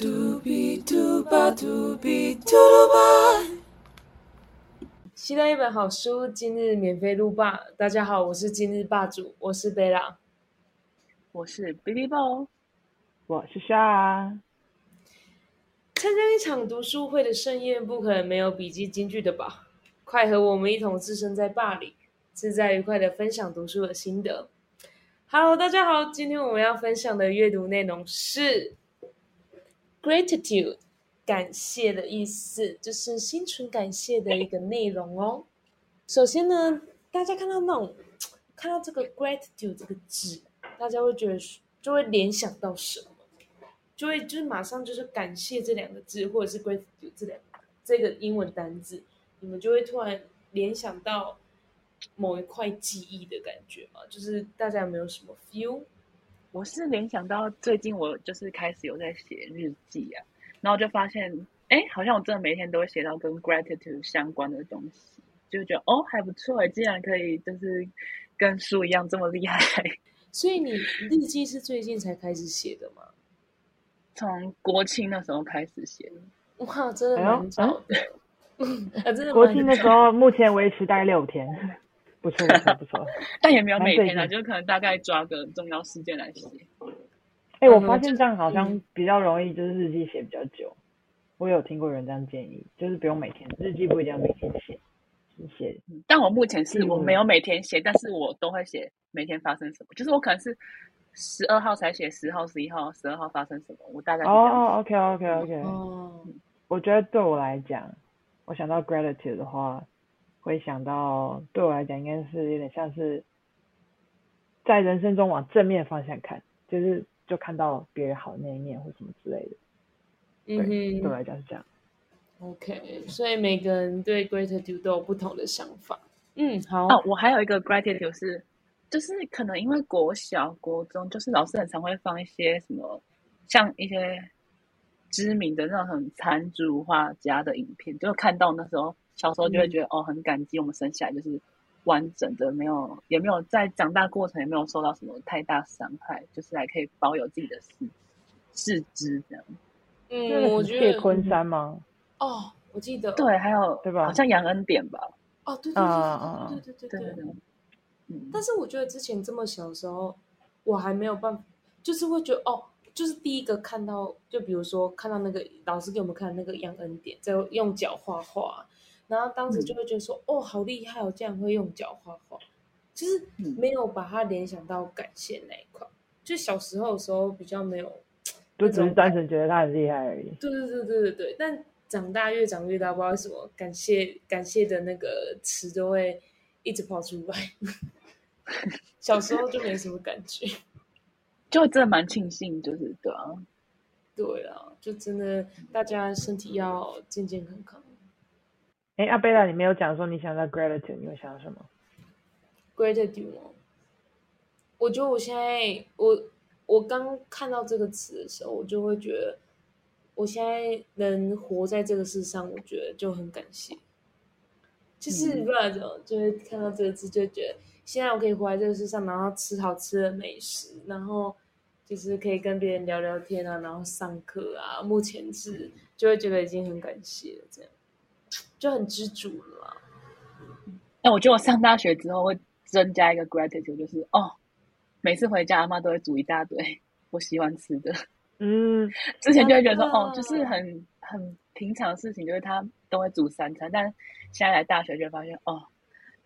嘟比嘟吧嘟比嘟噜吧。期待一本好书，今日免费录霸。大家好，我是今日霸主，我是贝拉。我是 Billy Bo，我是夏。参加一场读书会的盛宴，不可能没有笔记金句的吧？快和我们一同置身在霸里，自在愉快的分享读书的心得。Hello，大家好，今天我们要分享的阅读内容是 gratitude，感谢的意思，就是心存感谢的一个内容哦。首先呢，大家看到那种看到这个 gratitude 这个字，大家会觉得就会联想到什么？就会就是马上就是感谢这两个字，或者是 gratitude 这两这个英文单字，你们就会突然联想到。某一块记忆的感觉嘛，就是大家有没有什么 feel？我是联想到最近我就是开始有在写日记啊，然后就发现，哎，好像我真的每天都会写到跟 gratitude 相关的东西，就觉得哦还不错哎，竟然可以就是跟书一样这么厉害。所以你日记是最近才开始写的吗？从国庆那时候开始写的。哇，真的蛮早的。啊，真的。国庆的时候目前维持大概六天。不错不错不错，但也没有每天啊，就可能大概抓个重要事件来写。哎，我发现这样好像比较容易，就是日记写比较久。我有听过人这样建议，就是不用每天日记，不一定要每天写，写。但我目前是我没有每天写，但是我都会写每天发生什么。就是我可能是十二号才写十号、十一号、十二号发生什么，我大概哦，OK OK OK。哦，我觉得对我来讲，我想到 gratitude 的话。会想到，对我来讲，应该是有点像是在人生中往正面方向看，就是就看到别人好那一面或什么之类的。嗯哼，对我来讲是这样。OK，所以每个人对 gratitude 都有不同的想法。嗯，好。哦，我还有一个 gratitude 是，就是可能因为国小、国中，就是老师很常会放一些什么，像一些知名的那种很残烛画家的影片，就看到那时候。小时候就会觉得哦，很感激我们生下来就是完整的，没有也没有在长大过程也没有受到什么太大伤害，就是还可以保有自己的四四肢这样。嗯，我觉得谢昆山吗？哦，我记得对，还有对吧？好像杨恩典吧？哦，对对对对对对对对。嗯，但是我觉得之前这么小的时候，我还没有办法，就是会觉得哦，就是第一个看到，就比如说看到那个老师给我们看那个杨恩典在用脚画画。然后当时就会觉得说，哦，好厉害哦，竟然会用脚画画，就是没有把它联想到感谢那一块。就小时候的时候比较没有，就只是单纯觉得他很厉害而已。对对对对对对。但长大越长越大，不知道为什么感谢感谢的那个词都会一直跑出来。小时候就没什么感觉，就真的蛮庆幸，就是对啊，对啊，就真的大家身体要健健康康。哎，阿贝拉，你没有讲说你想到 gratitude，你会想到什么？gratitude，我觉得我现在我我刚看到这个词的时候，我就会觉得我现在能活在这个世上，我觉得就很感谢。就是不知道怎么，就会看到这个字，就觉得现在我可以活在这个世上，然后吃好吃的美食，然后就是可以跟别人聊聊天啊，然后上课啊，目前是就会觉得已经很感谢了，这样。就很知足了。那我觉得我上大学之后会增加一个 gratitude，就是哦，每次回家阿妈都会煮一大堆我喜欢吃的。嗯，之前就会觉得说哦，就是很很平常的事情，就是他都会煮三餐。但现在来大学就发现哦，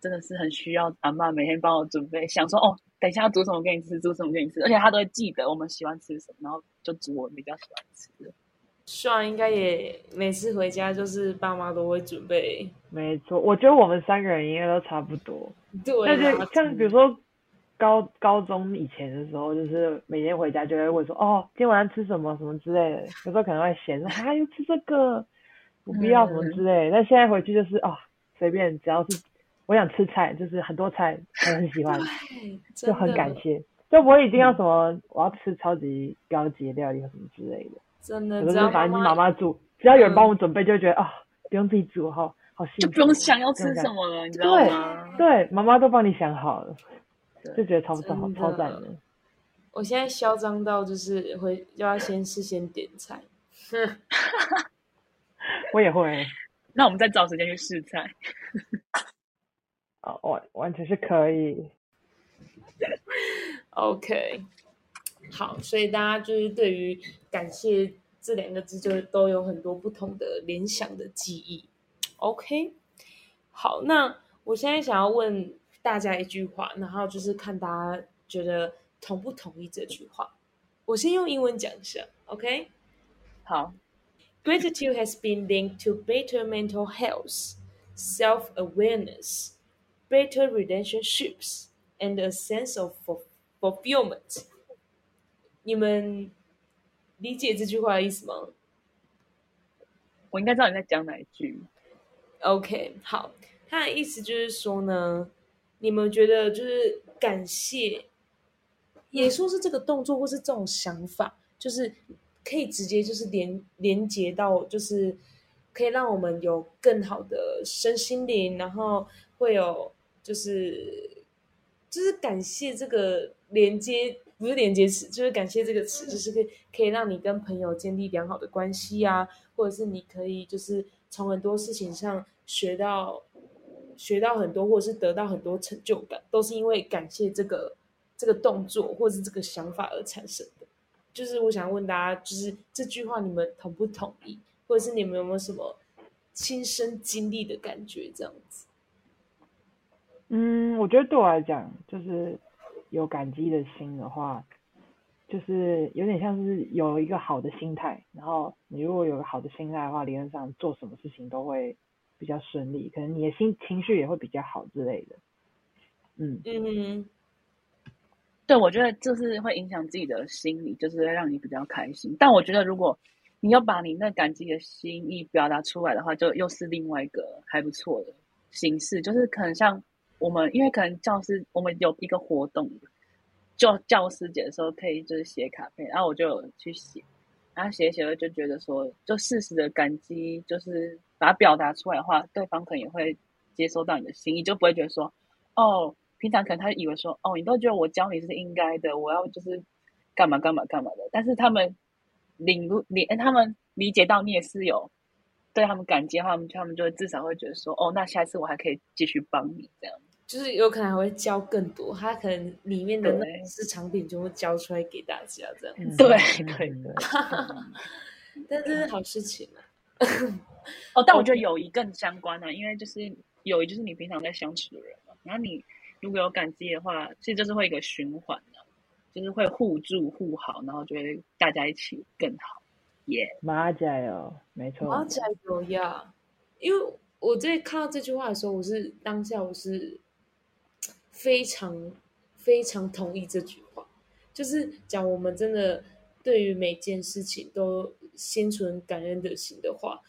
真的是很需要阿妈每天帮我准备，想说哦，等一下煮什么给你吃，煮什么给你吃，而且他都会记得我们喜欢吃什么，然后就煮我比较喜欢吃的。算应该也每次回家就是爸妈都会准备。没错，我觉得我们三个人应该都差不多。对，但是像比如说高高中以前的时候，就是每天回家就会问说：“哦，今天晚上吃什么？什么之类的。”有时候可能会嫌说：“啊，又吃这个，不必要什么之类的。”但现在回去就是啊，随便只要是我想吃菜，就是很多菜我很喜欢，就很感谢，就不会一定要什么我要吃超级高级的料理或什么之类的。真的，只要反正妈妈煮，只要有人帮我准备，就觉得啊，不用自己煮，好好幸福，就不用想要吃什么了，你知道吗？对，妈妈都帮你想好了，就觉得超超超赞的。我现在嚣张到就是会就要先事先点菜，我也会。那我们再找时间去试菜。哦，完完全是可以。OK，好，所以大家就是对于感谢这两个字，就都有很多不同的联想的记忆。OK，好，那我现在想要问大家一句话，然后就是看大家觉得同不同意这句话。我先用英文讲一下，OK？好，Gratitude has been linked to better mental health, self-awareness, better relationships, and a sense of fulfillment。你们理解这句话的意思吗？我应该知道你在讲哪一句。OK，好，他的意思就是说呢，你们觉得就是感谢。也说是这个动作，或是这种想法，就是可以直接就是连连接到，就是可以让我们有更好的身心灵，然后会有就是就是感谢这个连接，不是连接词，就是感谢这个词，就是可以可以让你跟朋友建立良好的关系啊，或者是你可以就是从很多事情上学到学到很多，或者是得到很多成就感，都是因为感谢这个。这个动作或是这个想法而产生的，就是我想问大家，就是这句话你们同不同意，或者是你们有没有什么亲身经历的感觉？这样子。嗯，我觉得对我来讲，就是有感激的心的话，就是有点像是有一个好的心态，然后你如果有个好的心态的话，理论上做什么事情都会比较顺利，可能你的心情绪也会比较好之类的。嗯嗯。对，我觉得就是会影响自己的心理，就是让你比较开心。但我觉得，如果你要把你那感激的心意表达出来的话，就又是另外一个还不错的形式。就是可能像我们，因为可能教师我们有一个活动，就教师节的时候可以就是写卡片，然后我就去写，然后写写了就觉得说，就适时的感激，就是把它表达出来的话，对方可能也会接收到你的心意，就不会觉得说，哦。平常可能他以为说，哦，你都觉得我教你是应该的，我要就是干嘛干嘛干嘛的。但是他们领悟理，他们理解到你也是有对他们感激的话，他们他们就会至少会觉得说，哦，那下次我还可以继续帮你这样。就是有可能还会教更多，他可能里面的那市场品就会教出来给大家这样。对对对。但这是好事情啊。哦，但我觉得友谊更相关啊，因为就是友谊就是你平常在相处的人嘛，然后你。如果有感激的话，其实就是会一个循环的，就是会互助互好，然后就会大家一起更好。耶，马加油，没错，马加油呀！因为我在看到这句话的时候，我是当下我是非常非常同意这句话，就是讲我们真的对于每件事情都心存感恩的心的话，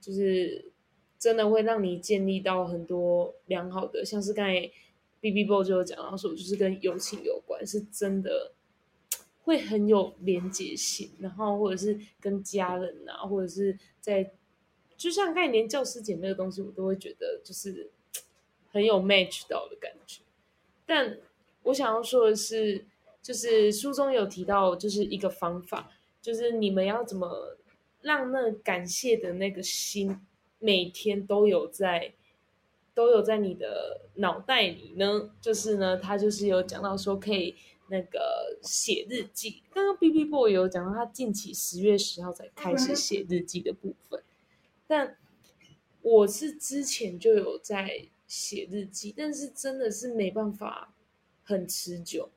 就是真的会让你建立到很多良好的，像是刚才。B B Boy 就有讲到说，就是跟友情有关，是真的会很有连结性，然后或者是跟家人啊，或者是在，就像刚才连教师节那个东西，我都会觉得就是很有 match 到的感觉。但我想要说的是，就是书中有提到，就是一个方法，就是你们要怎么让那感谢的那个心每天都有在。都有在你的脑袋里呢，就是呢，他就是有讲到说可以那个写日记。刚刚 B B Boy 有讲到他近期十月十号才开始写日记的部分，但我是之前就有在写日记，但是真的是没办法很持久，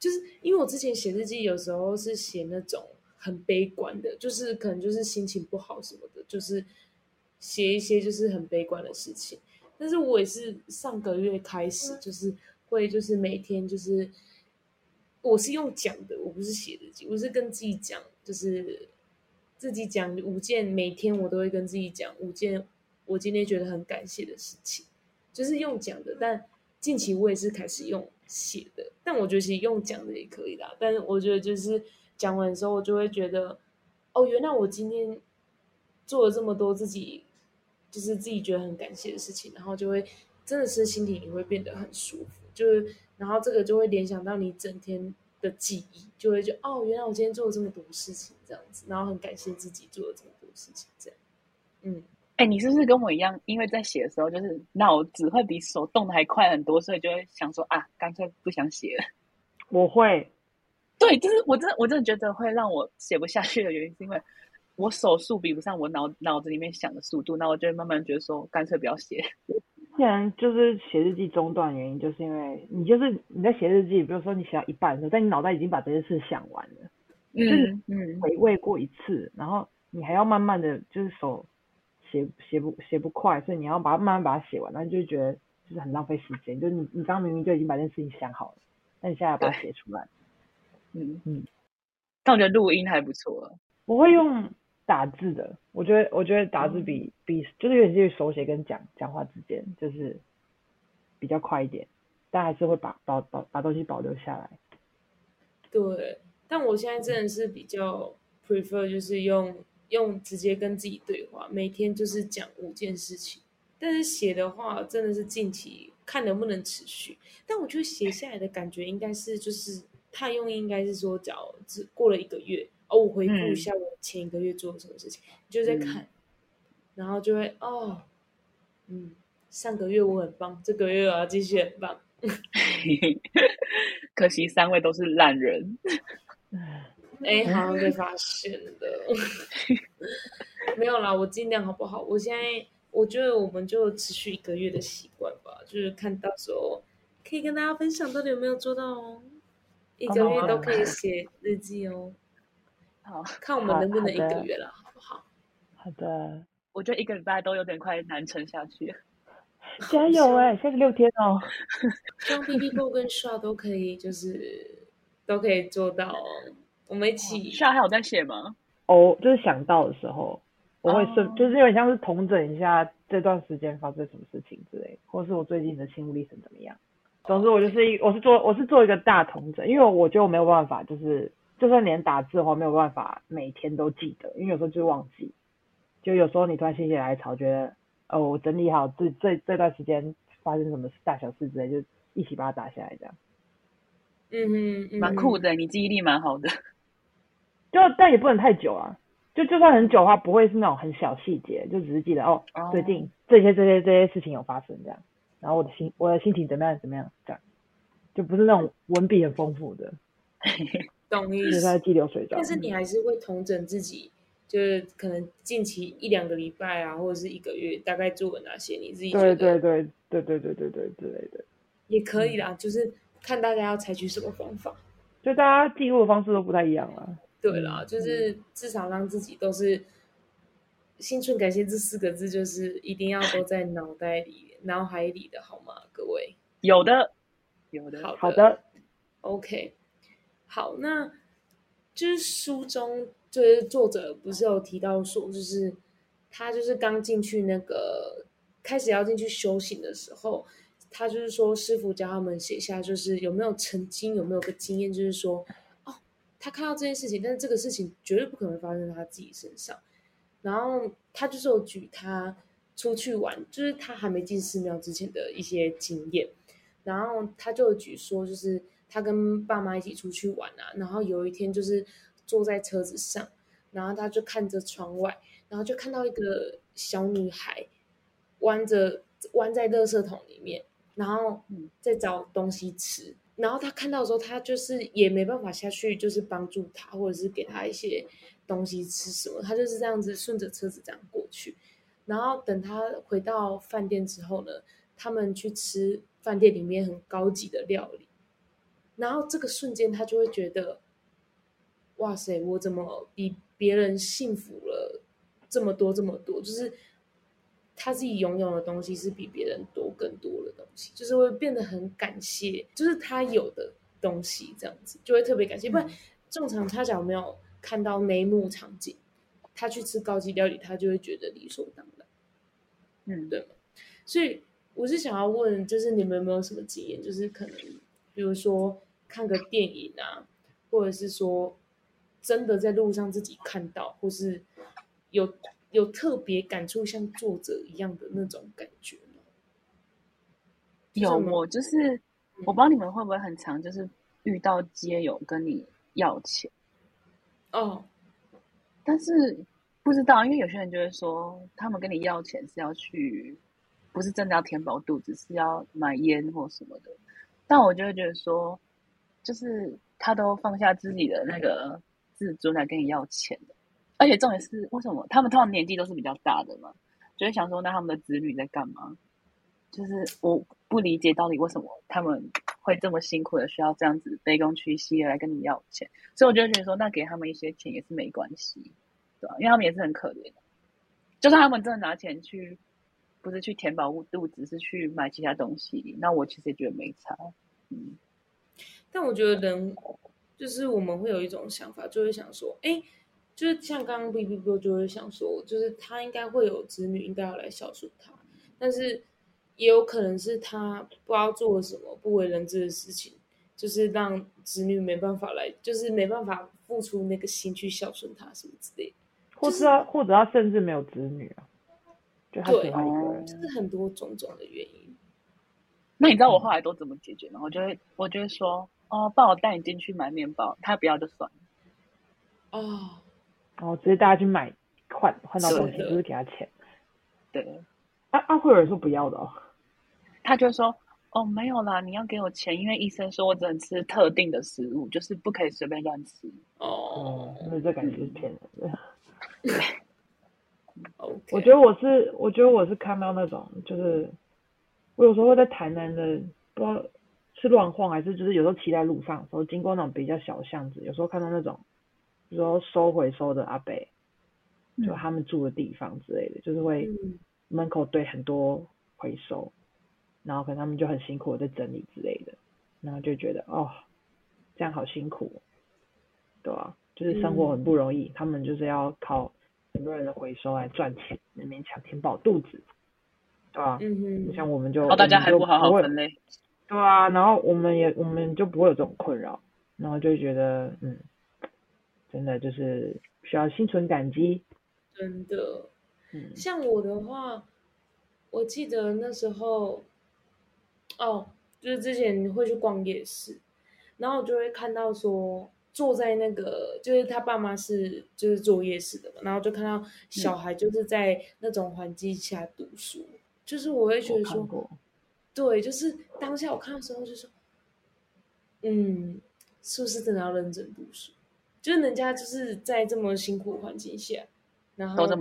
就是因为我之前写日记有时候是写那种很悲观的，就是可能就是心情不好什么的，就是写一些就是很悲观的事情。但是我也是上个月开始，就是会，就是每天，就是我是用讲的，我不是写日记，我是跟自己讲，就是自己讲五件，每天我都会跟自己讲五件我今天觉得很感谢的事情，就是用讲的。但近期我也是开始用写的，但我觉得其实用讲的也可以啦。但是我觉得就是讲完的时候，我就会觉得，哦，原来我今天做了这么多自己。就是自己觉得很感谢的事情，然后就会真的是心情也会变得很舒服，就是然后这个就会联想到你整天的记忆，就会觉哦，原来我今天做了这么多事情，这样子，然后很感谢自己做了这么多事情，这样。嗯，哎，你是不是跟我一样？因为在写的时候，就是脑子会比手动的还快很多，所以就会想说啊，干脆不想写了。我会，对，就是我真的我真的觉得会让我写不下去的原因，是因为我手速比不上我脑脑子里面想的速度，那我就会慢慢觉得说，干脆不要写。既然就是写日记中断原因，就是因为你就是你在写日记，比如说你写到一半的时候，但你脑袋已经把这件事想完了，嗯嗯，回味过一次，然后你还要慢慢的就是手写写不写不快，所以你要把它慢慢把它写完，那你就觉得就是很浪费时间。就你你刚刚明明就已经把这件事情想好了，那你现在把它写出来，嗯嗯，但我觉得录音还不错，我会用。打字的，我觉得我觉得打字比比就是有点介于手写跟讲讲话之间，就是比较快一点，但还是会把保保把东西保留下来。对，但我现在真的是比较 prefer 就是用用直接跟自己对话，每天就是讲五件事情。但是写的话，真的是近期看能不能持续。但我觉得写下来的感觉应该是就是他用应该是说，只要只过了一个月。哦，我回顾一下我前一个月做了什么事情，就在看，然后就会哦，嗯，上个月我很棒，这个月我要继续很棒。可惜三位都是懒人，哎，好像被发现了。没有啦，我尽量好不好？我现在我觉得我们就持续一个月的习惯吧，就是看到时候可以跟大家分享到底有没有做到哦。一个月都可以写日记哦。好，看我们能不能一个月了，好不好？好的，我觉得一个礼拜都有点快难撑下去。加油哎，三十六天哦。希望 P 哥跟 Shaw 都可以，就是都可以做到。我们一起。Shaw 还有在写吗？哦，就是想到的时候，我会顺，就是有点像是同整一下这段时间发生什么事情之类，或是我最近的心路历程怎么样。总之，我就是一，我是做，我是做一个大同整，因为我觉得我没有办法，就是。就算连打字的话，没有办法每天都记得，因为有时候就忘记。就有时候你突然心血来潮，觉得哦，我整理好这这这段时间发生什么大小事之类，就一起把它打下来，这样。嗯哼，蛮酷的，你记忆力蛮好的。就但也不能太久啊，就就算很久的话，不会是那种很小细节，就只是记得哦，最近这些这些这些事情有发生这样，然后我的心我的心情怎么样怎么样这样，就不是那种文笔很丰富的。懂意思，在记流水账但是你还是会统整自己，就是可能近期一两个礼拜啊，或者是一个月，大概做了哪些，你自己对对对对对对对对之类的，也可以啦，就是看大家要采取什么方法，就大家记录的方式都不太一样啊。对啦，就是至少让自己都是心存感谢这四个字，就是一定要都在脑袋里、脑海里的好吗？各位，有的，有的，好的，OK。好，那就是书中就是作者不是有提到说，就是他就是刚进去那个开始要进去修行的时候，他就是说师傅教他们写下，就是有没有曾经有没有个经验，就是说哦，他看到这件事情，但是这个事情绝对不可能发生在他自己身上。然后他就是有举他出去玩，就是他还没进寺庙之前的一些经验，然后他就举说就是。他跟爸妈一起出去玩啊，然后有一天就是坐在车子上，然后他就看着窗外，然后就看到一个小女孩弯着弯在垃圾桶里面，然后在找东西吃。然后他看到的时候，他就是也没办法下去，就是帮助他或者是给他一些东西吃什么，他就是这样子顺着车子这样过去。然后等他回到饭店之后呢，他们去吃饭店里面很高级的料理。然后这个瞬间，他就会觉得，哇塞，我怎么比别人幸福了这么多这么多？就是他自己拥有的东西是比别人多更多的东西，就是会变得很感谢，就是他有的东西这样子，就会特别感谢。不然正常他假如没有看到那一幕场景，他去吃高级料理，他就会觉得理所当然。嗯，对吗？所以我是想要问，就是你们有没有什么经验？就是可能比如说。看个电影啊，或者是说真的在路上自己看到，或是有有特别感触，像作者一样的那种感觉有，我就是我不知道你们会不会很常就是遇到街友跟你要钱。哦，但是不知道，因为有些人就会说，他们跟你要钱是要去，不是真的要填饱肚子，是要买烟或什么的。但我就会觉得说，就是他都放下自己的那个自尊来跟你要钱的，而且重点是为什么他们通常年纪都是比较大的嘛，就会想说，那他们的子女在干嘛？就是我不理解到底为什么他们会这么辛苦的需要这样子卑躬屈膝的来跟你要钱，所以我就觉得说，那给他们一些钱也是没关系，对吧？因为他们也是很可怜的，就算他们真的拿钱去，不是去填饱肚子，是去买其他东西，那我其实也觉得没差，嗯。但我觉得人就是我们会有一种想法，就会想说，哎，就是像刚刚 B B 哥就会想说，就是他应该会有子女，应该要来孝顺他，但是。也有可能是他不知道做了什么不为人知的事情，就是让子女没办法来，就是没办法付出那个心去孝顺他什么之类的，或者他或者他甚至没有子女啊，就他喜欢一个人，就是很多种种的原因。那你知道我后来都怎么解决吗？我就会我就会说，哦，爸我带你进去买面包，他不要就算了。哦，哦，直接大家去买换换到东西，就是给他钱。对，啊啊，会有人说不要的哦。他就说：“哦，没有啦，你要给我钱，因为医生说我只能吃特定的食物，就是不可以随便乱吃。”哦，那这感觉是骗人的。我觉得我是，我觉得我是看到那种，就是我有时候会在台南的，不知道是乱晃还是就是有时候骑在路上，时候经过那种比较小巷子，有时候看到那种，比如说收回收的阿伯，就他们住的地方之类的，就是会门口堆很多回收。然后可能他们就很辛苦的在整理之类的，然后就觉得哦，这样好辛苦，对吧？就是生活很不容易，他们就是要靠很多人的回收来赚钱，勉强填饱肚子，对吧？嗯哼。像我们就，哦，大家还不好好分类。对啊，然后我们也我们就不会有这种困扰，然后就觉得嗯，真的就是需要心存感激。真的，嗯，像我的话，我记得那时候。哦，就是之前会去逛夜市，然后我就会看到说坐在那个，就是他爸妈是就是做夜市的嘛，然后就看到小孩就是在那种环境下读书，就是我会觉得说，对，就是当下我看的时候就说，嗯，是不是真的要认真读书？就是人家就是在这么辛苦环境下，然后就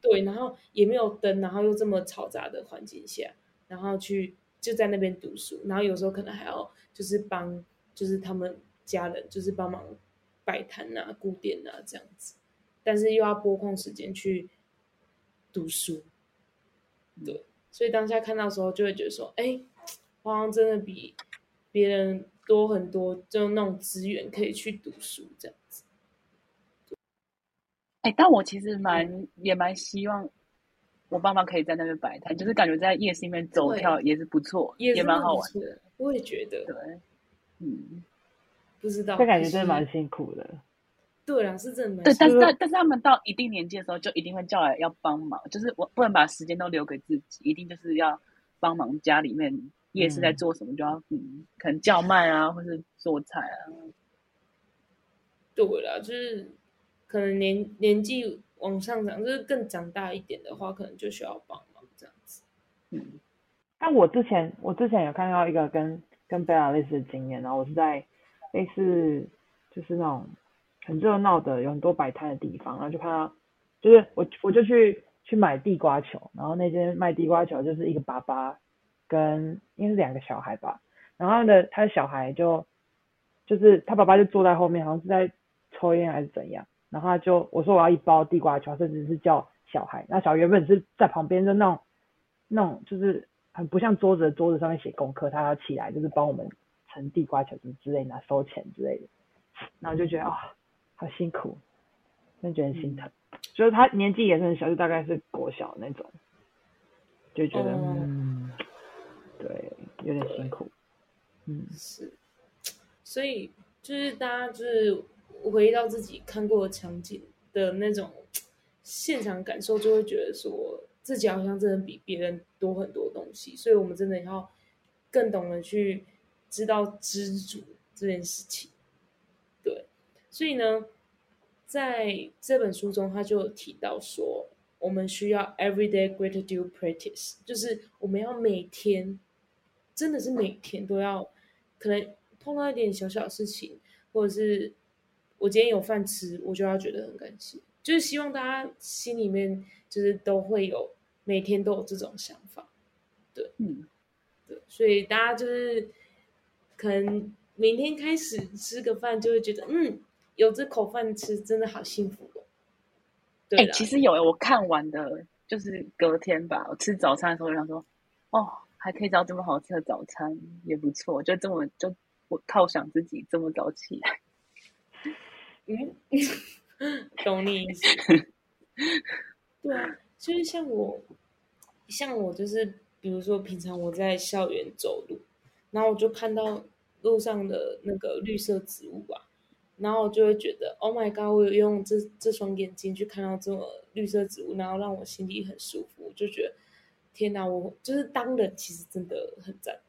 对，然后也没有灯，然后又这么嘈杂的环境下，然后去。就在那边读书，然后有时候可能还要就是帮，就是他们家人就是帮忙摆摊啊、顾店啊这样子，但是又要拨空时间去读书，对，所以当下看到时候就会觉得说，哎，好像真的比别人多很多，就那种资源可以去读书这样子。哎，但我其实蛮也蛮希望。我爸妈可以在那边摆摊，就是感觉在夜市里面走跳也是不错，也蛮好玩的。我也觉得，对，嗯，不知道，这感觉真的蛮辛苦的。对啊，是真的。对，但是但但是他们到一定年纪的时候，就一定会叫来要帮忙，就是我不能把时间都留给自己，一定就是要帮忙家里面夜市在做什么，就要嗯，可能叫卖啊，或是做菜啊。对啦，就是可能年年纪。往上涨，就是更长大一点的话，可能就需要帮忙这样子。嗯，但我之前我之前有看到一个跟跟贝拉类似的经验，然后我是在类似就是那种很热闹的有很多摆摊的地方，然后就看到就是我我就去去买地瓜球，然后那间卖地瓜球就是一个爸爸跟应该是两个小孩吧，然后他的他的小孩就就是他爸爸就坐在后面，好像是在抽烟还是怎样。然后他就我说我要一包地瓜球，甚至是叫小孩。那小孩原本是在旁边就那种那种就是很不像桌子的桌子上面写功课，他要起来就是帮我们盛地瓜球什么之类拿收钱之类的。然后就觉得啊，好辛苦，真觉得心疼。就是他年纪也是很小，就大概是国小那种，就觉得嗯，对，有点辛苦。嗯，是。所以就是大家就是。回忆到自己看过的场景的那种现场感受，就会觉得说自己好像真的比别人多很多东西，所以我们真的要更懂得去知道知足这件事情。对，所以呢，在这本书中，他就提到说，我们需要 everyday gratitude practice，就是我们要每天，真的是每天都要，可能碰到一点小小事情，或者是我今天有饭吃，我就要觉得很感谢。就是希望大家心里面就是都会有每天都有这种想法，对，嗯，对，所以大家就是可能明天开始吃个饭，就会觉得嗯，有这口饭吃，真的好幸福哦。对，其实有我看完的，就是隔天吧，我吃早餐的时候，就想说，哦，还可以找这么好吃的早餐，也不错。就这么就我犒赏自己，这么早起来，嗯。懂你意思，对啊，就是像我，像我就是，比如说平常我在校园走路，然后我就看到路上的那个绿色植物吧，然后我就会觉得，Oh my god，我有用这这双眼睛去看到这么绿色植物，然后让我心里很舒服，我就觉得，天哪，我就是当人其实真的很赞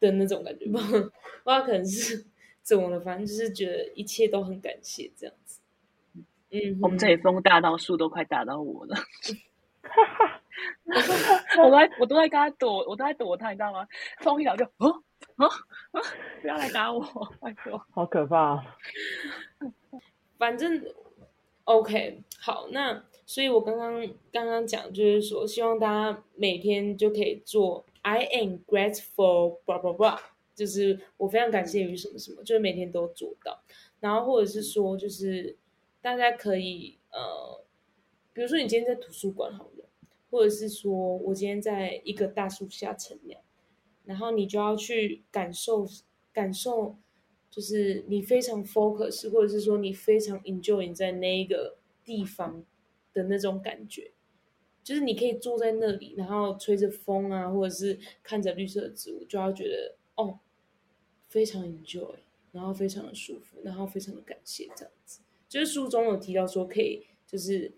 的那种感觉吧，不知道可能是怎么了，反正就是觉得一切都很感谢这样子。嗯我们这里风大到树都快打到我了，我都在我都在跟他躲，我都在躲他，你知道吗？风一来就哦哦哦，不要来打我，拜托，好可怕。反正 OK，好，那所以我刚刚刚刚讲就是说，希望大家每天就可以做 I am grateful，blah blah blah，就是我非常感谢于什么什么，就是每天都做到，然后或者是说就是。大家可以呃，比如说你今天在图书馆好了，或者是说我今天在一个大树下乘凉，然后你就要去感受感受，就是你非常 focus，或者是说你非常 enjoy 在那一个地方的那种感觉，就是你可以坐在那里，然后吹着风啊，或者是看着绿色的植物，就要觉得哦，非常 enjoy，然后非常的舒服，然后非常的感谢这样子。就是书中有提到说，可以就是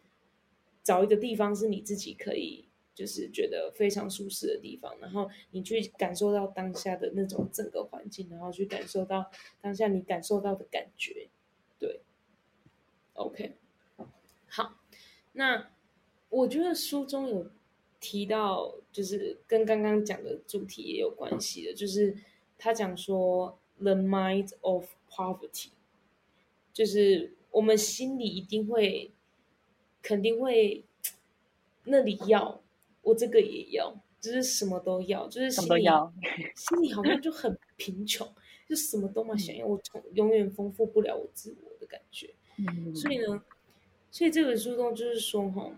找一个地方是你自己可以就是觉得非常舒适的地方，然后你去感受到当下的那种整个环境，然后去感受到当下你感受到的感觉。对，OK，好，那我觉得书中有提到，就是跟刚刚讲的主题也有关系的，就是他讲说 The mind of poverty，就是。我们心里一定会，肯定会，那里要，我这个也要，就是什么都要，就是心里心里好像就很贫穷，就什么都嘛想要，我从永远丰富不了我自我的感觉。所以呢，所以这本书中就是说哈，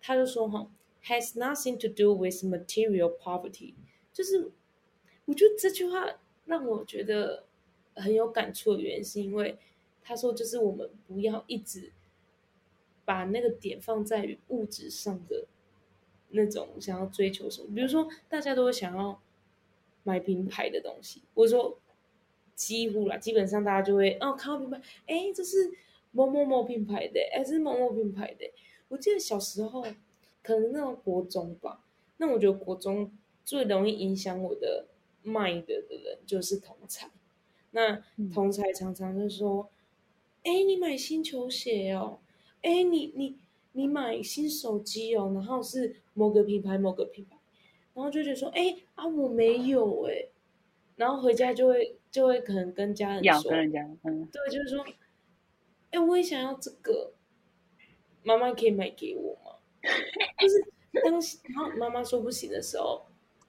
他就说哈，has nothing to do with material poverty，就是我觉得这句话让我觉得很有感触的原因，是因为。他说：“就是我们不要一直把那个点放在物质上的那种想要追求什么，比如说大家都会想要买名牌的东西，或者说几乎啦，基本上大家就会哦看到品牌，哎，这是某某某品牌的，哎，这是某某品牌的。我记得小时候可能那种国中吧，那我觉得国中最容易影响我的卖的的人就是同才，那同才常常就说。”哎，你买新球鞋哦！哎，你你你买新手机哦，然后是某个品牌某个品牌，然后就觉得说，哎啊，我没有哎，然后回家就会就会可能跟家人说，跟人家，嗯，对，就是说，哎，我也想要这个，妈妈可以买给我吗？就是当时，然后妈妈说不行的时候，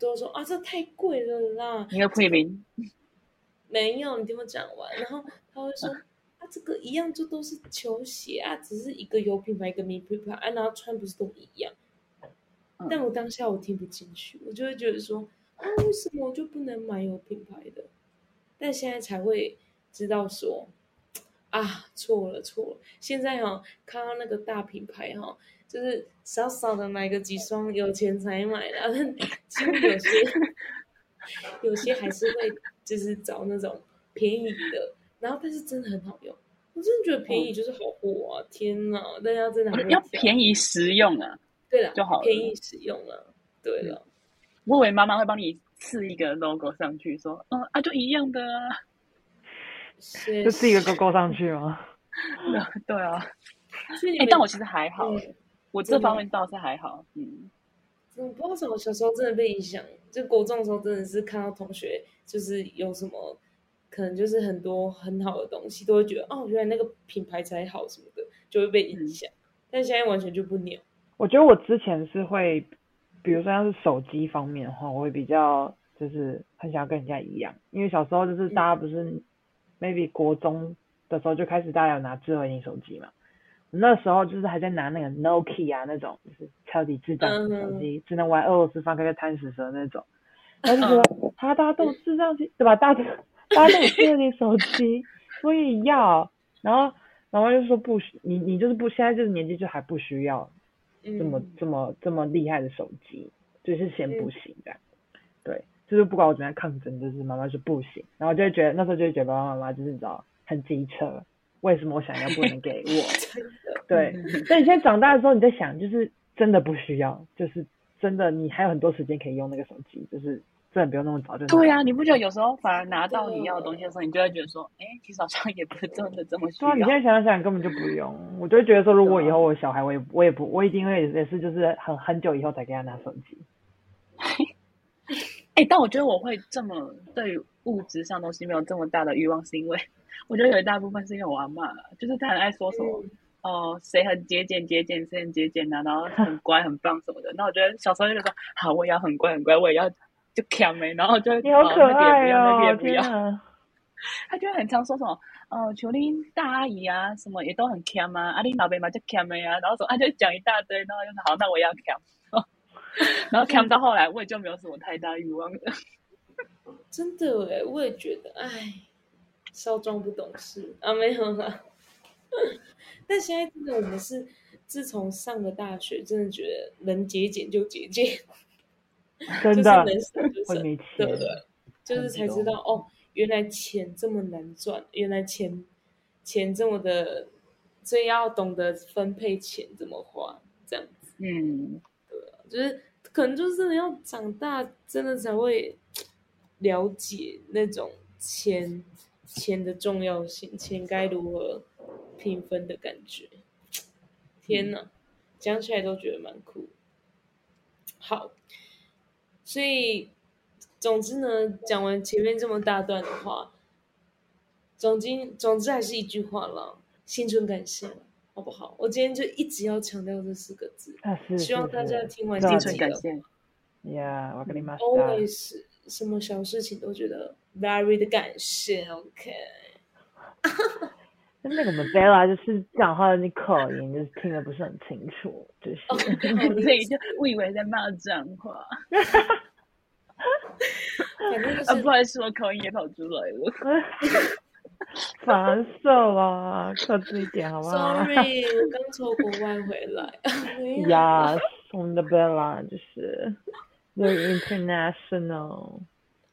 都说啊，这太贵了啦。你要配名？没有，你听我讲完，然后他会说。啊这个一样，就都是球鞋啊，只是一个有品牌，一个没品牌，啊，然后穿不是都一样？但我当下我听不进去，我就会觉得说，啊，为什么我就不能买有品牌的？但现在才会知道说，啊，错了错了。现在哦，看到那个大品牌哈，就是少少的买个几双，有钱才买的，其实有些 有些还是会就是找那种便宜的。然后，但是真的很好用，我真的觉得便宜就是好货啊！天哪，大家真的要便宜实用啊！对了，就好，便宜实用啊。对了，我以为妈妈会帮你刺一个 logo 上去，说，嗯啊，就一样的。就自己一个勾勾上去吗？对啊。哎，但我其实还好，我这方面倒是还好。嗯。嗯，不知道什么，小时候真的被影响。就国中的时候，真的是看到同学就是有什么，可能就是很多很好的东西，都会觉得哦，原来那个品牌才好什么的，就会被影响。但现在完全就不鸟。我觉得我之前是会，比如说要是手机方面的话，我会比较就是很想要跟人家一样，因为小时候就是大家不是 maybe 国中的时候就开始大家有拿智慧型手机嘛。那时候就是还在拿那个 Nokia 那种，就是超级智障的手机，只能玩俄罗斯方块跟贪食蛇那种。然后就说，他大家都智障机，对吧？大家大家都有智能手机，所以要。然后然后就说不需，你你就是不，现在这个年纪就还不需要这么这么这么厉害的手机，就是先不行的。对，就是不管我怎样抗争，就是妈妈说不行，然后就会觉得那时候就会觉得爸爸妈妈就是你知道很机车。为什么我想要不能给我？对，但你现在长大的时候，你在想，就是真的不需要，就是真的你还有很多时间可以用那个手机，就是真的不用那么早就。对呀，你不觉得有时候反而拿到你要的东西的时候，你就会觉得说，哎，其实好像也不是真的这么需要。你现在想想，根本就不用。我就会觉得说，如果以后我小孩，我也我也不，我一定会也是就是很很久以后才给他拿手机。哎，但我觉得我会这么对物质上东西没有这么大的欲望，是因为。我觉得有一大部分是因为我阿妈，就是她很爱说什么，哦，谁很节俭节俭，谁很节俭呐，然后很乖很棒什么的。那我觉得小时候就说，好，我也要很乖很乖，我也要就强没，然后就你好可爱哦，天啊！他就很常说什么，哦，求你大阿姨啊，什么也都很强啊，阿你老伯嘛就强的啊，然后说他就讲一大堆，然后就说好，那我也要强，然后看到后来我也就没有什么太大欲望了。真的哎，我也觉得，哎。少装不懂事啊，没有啦。但现在真的，我们是自从上了大学，真的觉得能节俭就节俭，真 的能省就省，对不对？就是才知道哦，原来钱这么难赚，原来钱钱这么的，所以要懂得分配钱怎么花，这样子。嗯，就是可能就是真的要长大，真的才会了解那种钱。钱的重要性，钱该如何平分的感觉。天哪，讲起来都觉得蛮酷。好，所以总之呢，讲完前面这么大段的话，总之总之还是一句话了，心存感谢，好不好？我今天就一直要强调这四个字，希望大家听完心存感谢。Yeah，我跟你 always 什么小事情都觉得。Very 的感谢，OK。那个 Bella 就是讲话的那口音，就是听得不是很清楚，就是，所以就误以为在骂脏话。反正就是，不好意思，我口音也跑出来了。烦死了，克制一点好不好？Sorry，我刚从国外回来。Yes，from the Bella，就是 very international。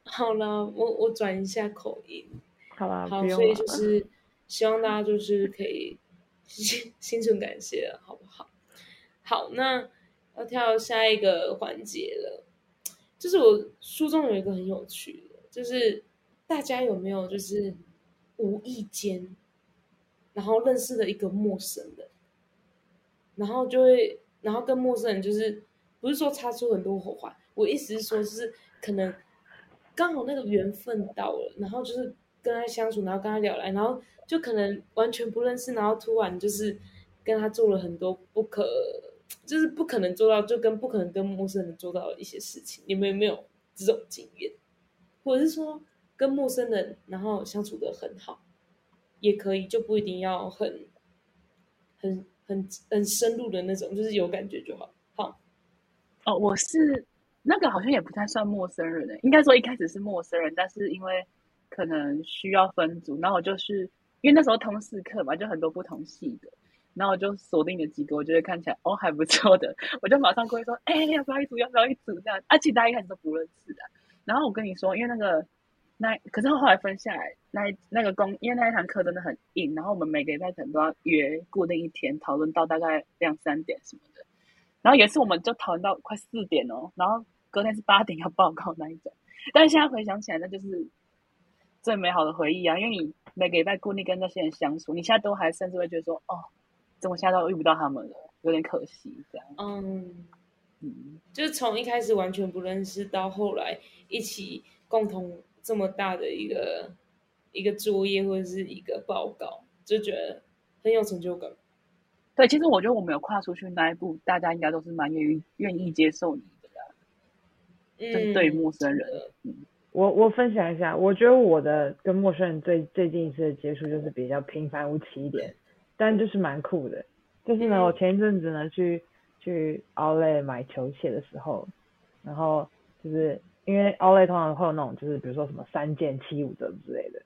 好了，我我转一下口音，好了，好，所以就是希望大家就是可以心心存感谢，好不好？好，那要跳下一个环节了，就是我书中有一个很有趣的，就是大家有没有就是无意间，然后认识了一个陌生人，然后就会，然后跟陌生人就是不是说擦出很多火花，我意思是说，就是可能。刚好那个缘分到了，然后就是跟他相处，然后跟他聊来，然后就可能完全不认识，然后突然就是跟他做了很多不可，就是不可能做到，就跟不可能跟陌生人做到的一些事情。你们有没有这种经验？或者是说跟陌生人然后相处的很好，也可以，就不一定要很很很很深入的那种，就是有感觉就好。好，哦，我是。那个好像也不太算陌生人诶，应该说一开始是陌生人，但是因为可能需要分组，然后我就是因为那时候通识课嘛，就很多不同系的，然后我就锁定了几个我觉得看起来哦还不错的，我就马上过去说，哎，要不要一组？要不要一组？这样，而且大家一开始都不认识的。然后我跟你说，因为那个那可是后来分下来，那那个工因为那一堂课真的很硬，然后我们每个礼拜可能都要约固定一天讨论到大概两三点什么的，然后也是我们就讨论到快四点哦，然后。隔天是八点要报告那一种，但是现在回想起来，那就是最美好的回忆啊，因为你每个礼拜固定跟那些人相处，你现在都还甚至会觉得说，哦，怎么现在都遇不到他们了，有点可惜这样。嗯嗯，就是从一开始完全不认识，到后来一起共同这么大的一个一个作业或者是一个报告，就觉得很有成就感。对，其实我觉得我们有跨出去那一步，大家应该都是蛮愿意愿意接受你的，就是对陌生人。嗯，我我分享一下，我觉得我的跟陌生人最最近一次的接触就是比较平凡无奇一点，但就是蛮酷的。就是呢，我前一阵子呢去去奥莱买球鞋的时候，然后就是因为奥莱通常会有那种就是比如说什么三件七五折之类的。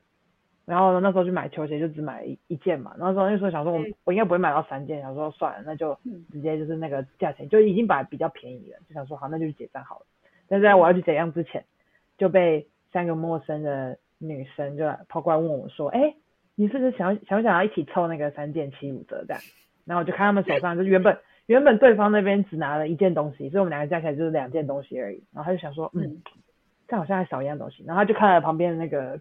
然后呢，那时候去买球鞋就只买一一件嘛。那时候那时候想说，我我应该不会买到三件，想说算了，那就直接就是那个价钱就已经把比较便宜了，就想说好，那就去结账好了。但是在我要去结账之前，就被三个陌生的女生就跑过来问我说：“哎，你是不是想想不想要一起凑那个三件七五折这样？”然后我就看他们手上，就是原本原本对方那边只拿了一件东西，所以我们两个加起来就是两件东西而已。然后他就想说：“嗯，这好像还少一样东西。”然后他就看了旁边的那个。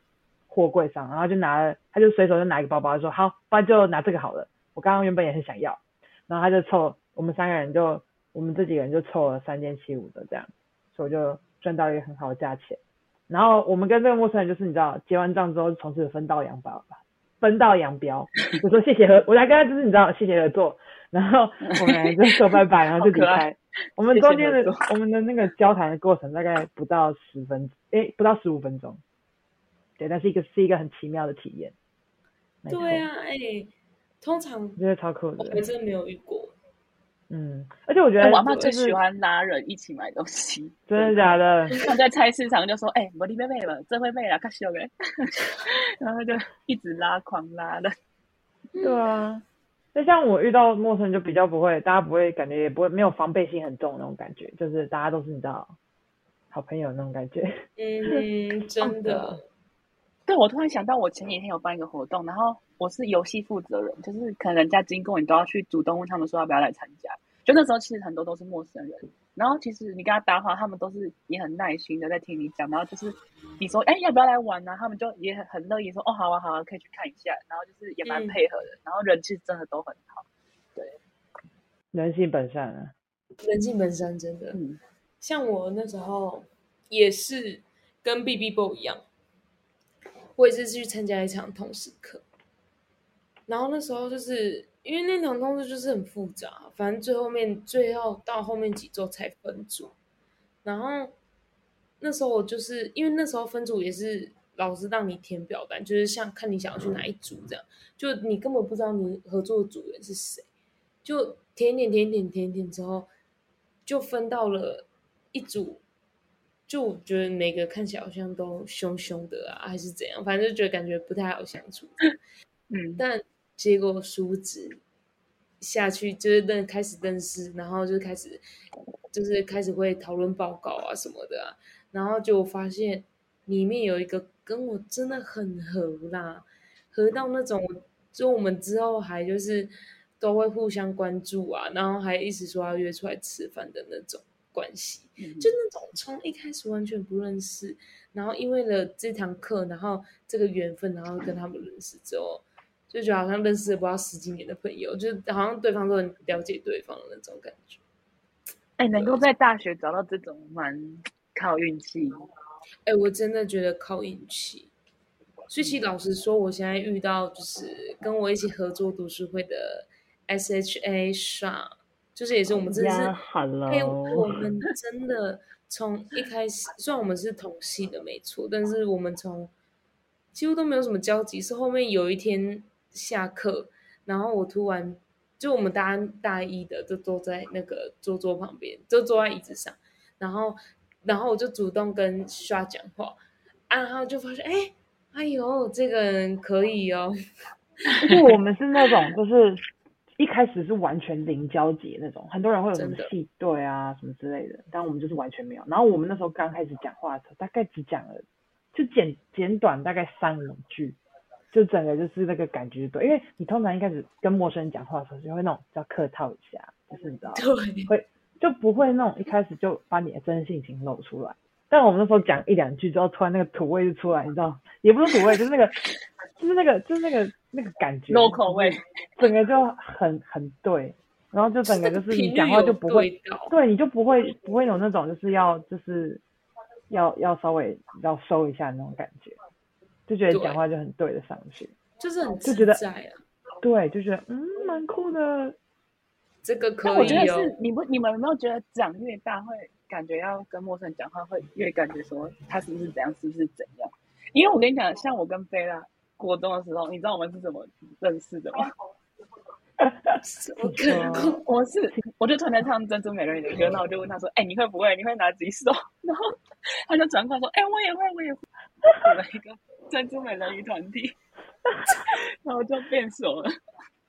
货柜上，然后就拿了，他就随手就拿一个包包，说好，不然就拿这个好了。我刚刚原本也很想要，然后他就凑，我们三个人就，我们这几个人就凑了三件七五的这样，所以我就赚到一个很好的价钱。然后我们跟这个陌生人就是你知道，结完账之后从此分道扬镳吧，分道扬镳。我说谢谢合，我来跟他就是你知道谢谢合作，然后我们就说拜拜，然后就离 开。我们中间的我们的那个交谈的过程大概不到十分，诶，不到十五分钟。对，但是一个是一个很奇妙的体验。对啊，哎，通常觉得超酷的，我真的没有遇过。嗯，而且我觉得我妈最喜欢拉人一起买东西，真的假的？他在菜市场就说：“哎，我的妹妹了，这会妹了，看秀哎。”然后就一直拉，狂拉的。对啊，就像我遇到陌生人就比较不会，大家不会感觉也不会没有防备心很重那种感觉，就是大家都是你知道好朋友那种感觉。嗯，真的。对，我突然想到，我前几天有办一个活动，然后我是游戏负责人，就是可能人家经过你都要去主动问他们说要不要来参加。就那时候其实很多都是陌生人，然后其实你跟他搭话，他们都是也很耐心的在听你讲，然后就是你说哎要不要来玩呢，他们就也很很乐意说哦好啊好啊可以去看一下，然后就是也蛮配合的，然后人气真的都很好。对，人性本善啊，人性本善真的。嗯，像我那时候也是跟 B B Boy 一样。我也是去参加一场通识课，然后那时候就是因为那场通识就是很复杂，反正最后面最后到后面几周才分组，然后那时候我就是因为那时候分组也是老师让你填表单，就是像看你想要去哪一组这样，就你根本不知道你合作的组员是谁，就填点填点填点之后，就分到了一组。就我觉得每个看起来好像都凶凶的啊，还是怎样，反正就觉得感觉不太好相处。嗯，但结果殊值下去就是认开始认识，然后就开始就是开始会讨论报告啊什么的啊，然后就发现里面有一个跟我真的很合啦，合到那种就我们之后还就是都会互相关注啊，然后还一直说要约出来吃饭的那种。关系就那种从一开始完全不认识，然后因为了这堂课，然后这个缘分，然后跟他们认识之后，就觉得好像认识了不知道十几年的朋友，就好像对方都很了解对方的那种感觉。哎，能够在大学找到这种，蛮靠运气。哎，我真的觉得靠运气。所以，其实老实说，我现在遇到就是跟我一起合作读书会的 S H A 上。就是也是我们真的是，哎，我们真的从一开始，虽然我们是同系的没错，但是我们从几乎都没有什么交集。是后面有一天下课，然后我突然就我们大大一的就坐在那个桌桌旁边，就坐在椅子上，然后然后我就主动跟刷讲话，然后就发现，哎，哎呦，这个人可以哦，就我们是那种就是。一开始是完全零交集那种，很多人会有什么戏对啊什么之类的，但我们就是完全没有。然后我们那时候刚开始讲话的时候，大概只讲了就简简短大概三五句，就整个就是那个感觉对，因为你通常一开始跟陌生人讲话的时候，就会那种叫客套一下，就是你知道，会就不会那种一开始就把你的真性情露出来。但我们那时候讲一两句之后，突然那个土味就出来，你知道？也不是土味，就是那个，就是那个，就是那个那个感觉，落口味，整个就很很对。然后就整个就是你讲话就不会，对，你就不会不会有那种就是要就是要要稍微要收一下那种感觉，就觉得讲话就很对得上去，就是很就觉得在啊，对，就觉得嗯蛮酷的，这个可以。我觉得是你不你们有没有觉得长越大会感觉要跟陌生人讲话会越感觉说他是不是怎样是不是怎样？因为我跟你讲，像我跟菲拉国中的时候，你知道我们是怎么认识的吗？我 我是 我就突然唱珍珠美人鱼的歌，那我就问他说：“哎，你会不会？你会拿几首？”然后他就转过来说：“哎，我也会，我也会。” 组了一个珍珠美人鱼团体，然后就变熟了。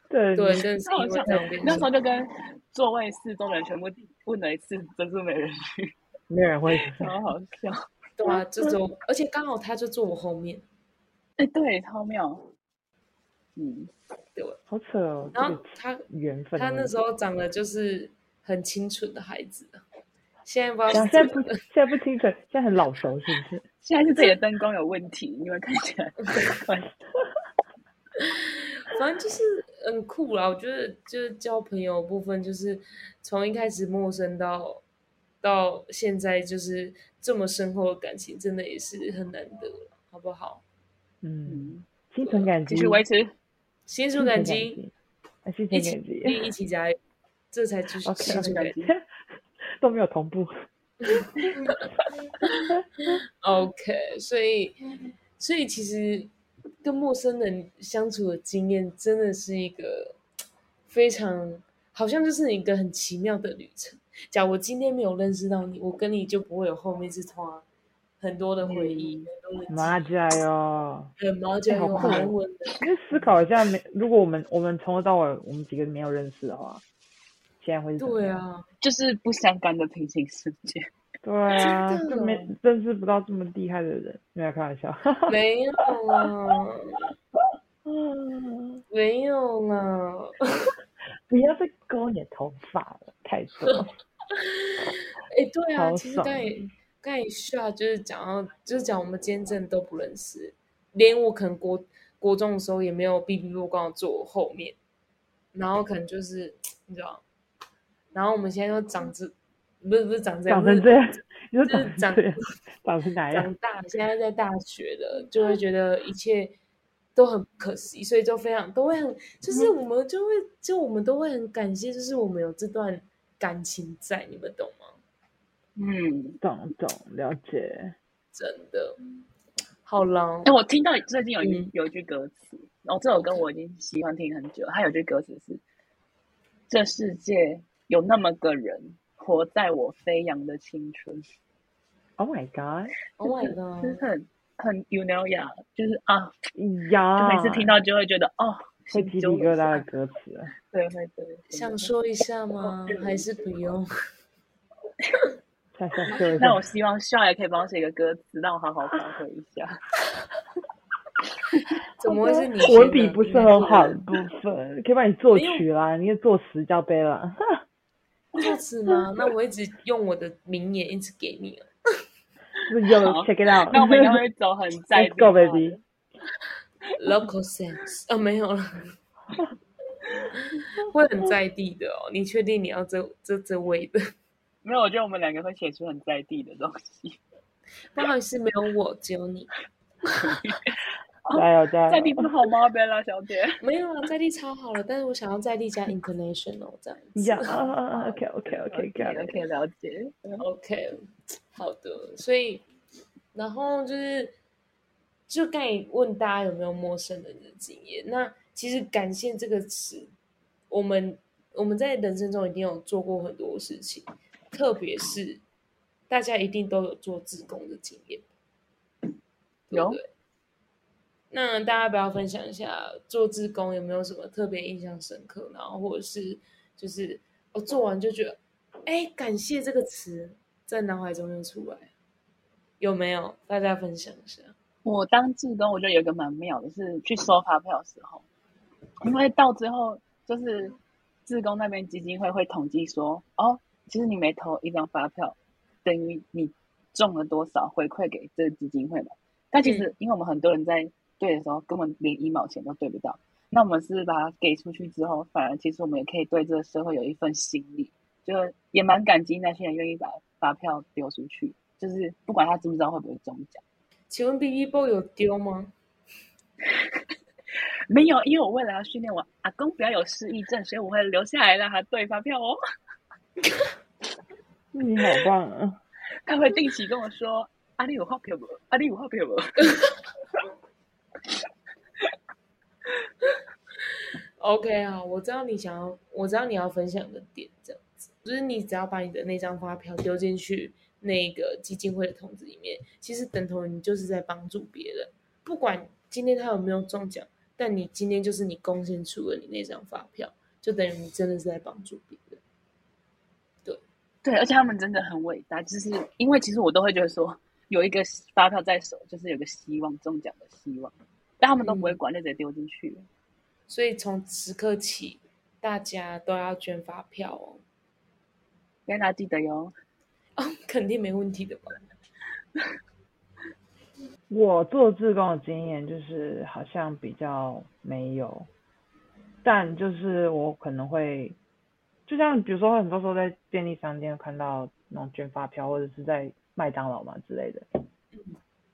对对，真是那时候就跟座位四周人全部问了一次珍珠美人鱼，没人会，超好笑。对啊，这种而且刚好他就坐我后面，哎，对，超妙。嗯，对，好扯哦。然后他缘分，他那时候长得就是很清纯的孩子，现在不知道，现在不现在不清纯，现在很老熟，是不是？现在是自己的 灯光有问题，因为看起来 反正就是很酷啦。我觉得就是交朋友部分，就是从一开始陌生到到现在，就是这么深厚的感情，真的也是很难得好不好？嗯，心存感激，继续维持。心存感激，心存感激，一起加油，这才就是心存感激，都没有同步。OK，所以，所以其实跟陌生人相处的经验，真的是一个非常，好像就是一个很奇妙的旅程。假如我今天没有认识到你，我跟你就不会有后面这段。很多的回忆，马甲哟，很麻甲哟，好难闻的。因为思考一下，没如果我们我们从头到尾我们几个没有认识的话，现在会对啊，就是不相干的平行世界。对啊，就没认识不到这么厉害的人，没有开玩笑。没有啊，没有啦，不要再勾你的头发了，太多。哎，对啊，其实对。刚一下就是讲到，就是讲我们今天真的都不认识，连我可能国国中的时候也没有 B B 落光坐我后面，然后可能就是你知道，然后我们现在都长这，不是不是长这样，长成这样，就是长长成哪样？长大，现在在大学了，就会觉得一切都很可惜，所以就非常都会很，就是我们就会就我们都会很感谢，就是我们有这段感情在，你们懂吗？嗯，懂懂了解，真的好浪。哎，我听到最近有一有一句歌词，然后这首歌我已经喜欢听很久。它有句歌词是：“这世界有那么个人，活在我飞扬的青春。”Oh my god！Oh my god！就是很很 you know 呀，就是啊呀，就每次听到就会觉得哦，会鸡皮疙瘩的歌词。对，会对。想说一下吗？还是不用？那我希望笑也可以帮我写个歌词，让我好好发挥一下。怎么会是你？文笔不是很好的部分，可以帮你作曲啦，你可以作词交杯了。作词吗？那我一直用我的名言一直给你了。有 check it out。那我们应该会走很 在地。Go baby。Local sense 啊，没有了。会很在地的哦，你确定你要这这这位的？没有，我觉得我们两个会写出很在地的东西。不好意思，没有我，只有你。加油加油！在地不好吗，贝拉小姐？没有啊，在地超好了，但是我想要在地加 international 这样。呀啊啊！OK OK OK OK 了解。OK，好的。所以，然后就是，就刚问大家有没有陌生人的经验？那其实感谢这个词，我们我们在人生中一定有做过很多事情。特别是大家一定都有做自工的经验，有。那大家不要分享一下做志工有没有什么特别印象深刻？然后或者是就是我做完就觉得，哎，感谢这个词在脑海中就出来，有没有？大家分享一下。我当志工，我觉得有一个蛮妙的是去收发票的时候，因为到最后就是志工那边基金会会统计说，哦。其实你每投一张发票，等于你中了多少回馈给这个基金会嘛。但其实因为我们很多人在兑的时候根本连一毛钱都兑不到，那我们是把它给出去之后，反而其实我们也可以对这个社会有一份心力，就也蛮感激那些人愿意把发票丢出去，就是不管他知不知道会不会中奖。请问 B B 包有丢吗？没有，因为我为了要训练我阿公不要有失忆症，所以我会留下来让他兑发票哦。你好棒啊！他会定期跟我说：“阿里有发票不？阿里有发票不？” OK 啊，我知道你想要，我知道你要分享的点，这样子就是你只要把你的那张发票丢进去那个基金会的筒子里面，其实等同于你就是在帮助别人，不管今天他有没有中奖。但你今天就是你贡献出了你那张发票，就等于你真的是在帮助别人。对对，而且他们真的很伟大，就是因为其实我都会觉得说，有一个发票在手，就是有个希望中奖的希望，但他们都不会管，就直接丢进去。所以从此刻起，大家都要捐发票哦，大家记得哟。哦，肯定没问题的吧。我做志工的经验就是好像比较没有，但就是我可能会，就像比如说很多时候在便利商店看到那种捐发票，或者是在麦当劳嘛之类的，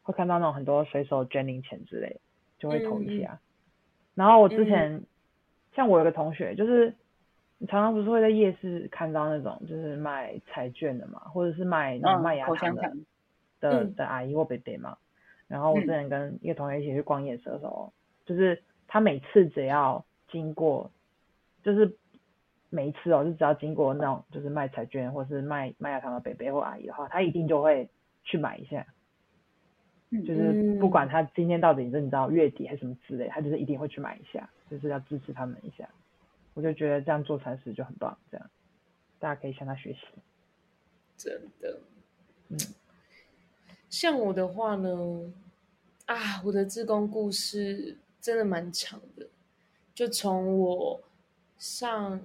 会看到那种很多随手捐零钱之类，就会投一下。然后我之前像我有个同学，就是你常常不是会在夜市看到那种就是卖彩券的嘛，或者是卖那种卖牙糖的的的阿姨或伯伯嘛。然后我之前跟一个同学一起去逛夜市的时候，就是他每次只要经过，就是每一次哦，就只要经过那种就是卖彩券或是卖卖牙糖的伯伯或阿姨的话，他一定就会去买一下。就是不管他今天到底是你知道月底还是什么之类，他就是一定会去买一下，就是要支持他们一下。我就觉得这样做善事就很棒，这样大家可以向他学习。真的，嗯。像我的话呢，啊，我的自宫故事真的蛮长的，就从我上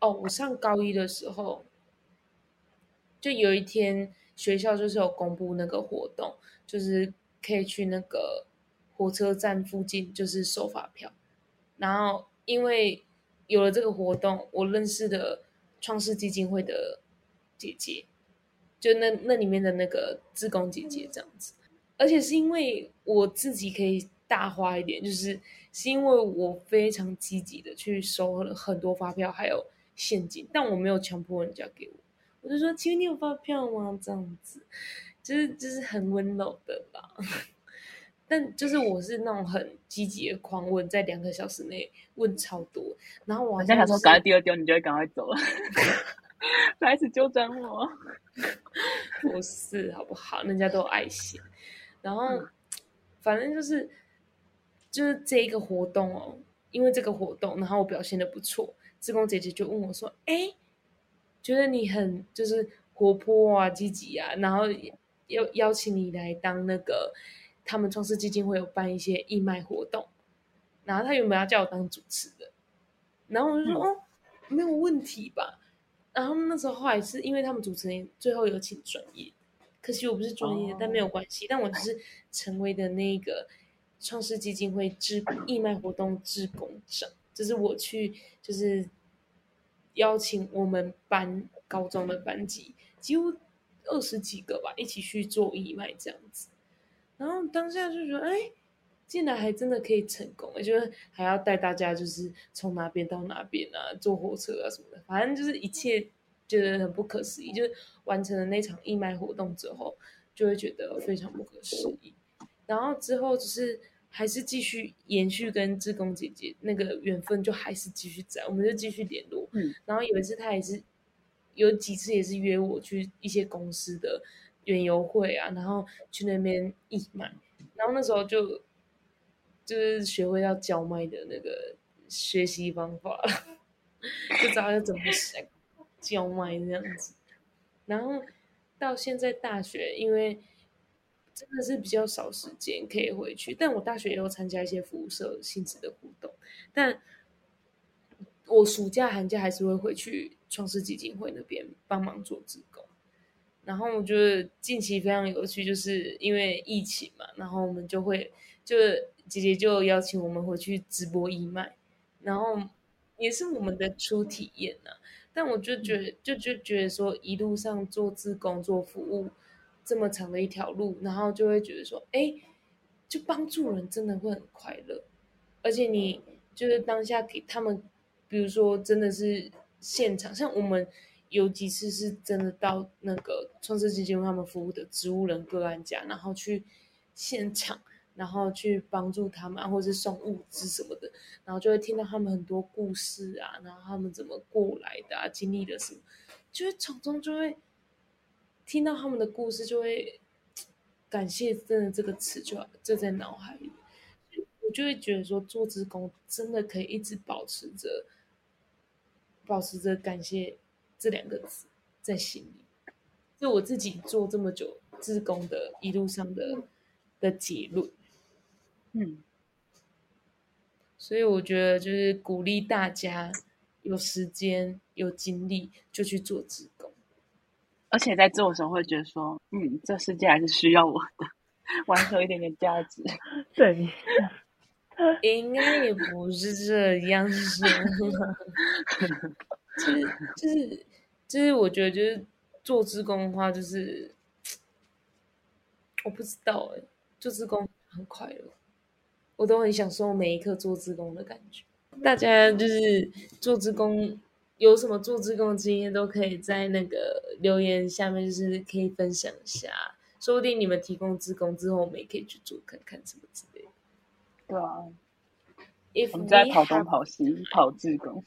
哦，我上高一的时候，就有一天学校就是有公布那个活动，就是可以去那个火车站附近就是收发票，然后因为有了这个活动，我认识的创世基金会的姐姐。就那那里面的那个志工姐姐这样子，而且是因为我自己可以大花一点，就是是因为我非常积极的去收了很多发票还有现金，但我没有强迫人家给我，我就说：“请问你有发票吗？”这样子，就是就是很温柔的吧。但就是我是那种很积极的狂问，在两个小时内问超多，然后我好像想说赶快丢丢，你就会赶快走了。开始纠正我，不是好不好？人家都有爱心，然后反正就是就是这一个活动哦，因为这个活动，然后我表现的不错，志工姐姐就问我说：“哎，觉得你很就是活泼啊，积极啊，然后要邀请你来当那个他们创世基金会有办一些义卖活动，然后他原本要叫我当主持的，然后我就说哦，没有问题吧。”然后那时候后来是因为他们主持人最后有请专业，可惜我不是专业，但没有关系。但我只是成为的那个创世基金会志义卖活动志工长，就是我去就是邀请我们班高中的班级几乎二十几个吧，一起去做义卖这样子。然后当下就觉得，哎。竟然还真的可以成功，就是还要带大家，就是从哪边到哪边啊，坐火车啊什么的，反正就是一切觉得很不可思议。就是完成了那场义卖活动之后，就会觉得非常不可思议。然后之后就是还是继续延续跟志工姐姐那个缘分，就还是继续在，我们就继续联络。嗯。然后有一次她也是有几次也是约我去一些公司的原游会啊，然后去那边义卖，然后那时候就。就是学会要叫卖的那个学习方法，就知道要怎么想教麦这样子。然后到现在大学，因为真的是比较少时间可以回去，但我大学也有参加一些服务社性质的活动。但我暑假寒假还是会回去创世基金会那边帮忙做志工。然后我觉得近期非常有趣，就是因为疫情嘛，然后我们就会就姐姐就邀请我们回去直播义卖，然后也是我们的初体验呐。但我就觉得就就觉得说一路上做自工做服务这么长的一条路，然后就会觉得说，哎，就帮助人真的会很快乐，而且你就是当下给他们，比如说真的是现场，像我们。有几次是真的到那个创世基金他们服务的植物人个案家，然后去现场，然后去帮助他们，或者是送物资什么的，然后就会听到他们很多故事啊，然后他们怎么过来的，经历了什么，就会从中就会听到他们的故事，就会感谢真的这个词就就在脑海里，我就会觉得说做职工真的可以一直保持着，保持着感谢。这两个字在心里，是我自己做这么久自工的一路上的的结论，嗯，所以我觉得就是鼓励大家有时间有精力就去做自工，而且在做的时候会觉得说，嗯，这世界还是需要我的，完成一点点价值。对，应该也不是这样子，就是就是。就是我觉得，就是做职工的话，就是我不知道哎，做职工很快乐，我都很享受每一刻做职工的感觉。大家就是做职工有什么做职工的经验，都可以在那个留言下面，就是可以分享一下。说不定你们提供职工之后，我们也可以去做看看什么之类的。对啊，我们在跑东跑西跑自工。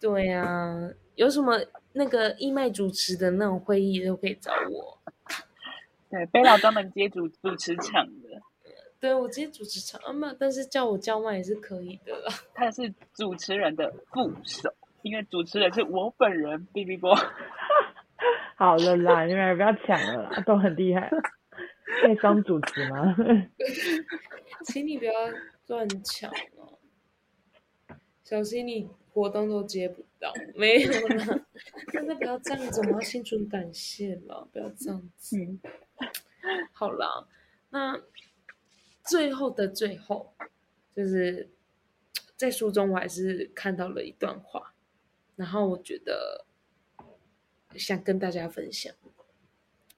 对啊，有什么？那个义卖主持的那种会议都可以找我。对，贝老专门接主主持场的。对，我接主持场啊嘛，但是叫我叫卖也是可以的。他是主持人的副手，因为主持人是我本人。B B 波，好了啦，你们不要抢了啦，都很厉害。可以当主持吗？请你不要乱抢哦，小心你活动都接不到。没有了，真的不要这样子，我们要心存感谢了，不要这样子。好了，那最后的最后，就是在书中我还是看到了一段话，然后我觉得想跟大家分享。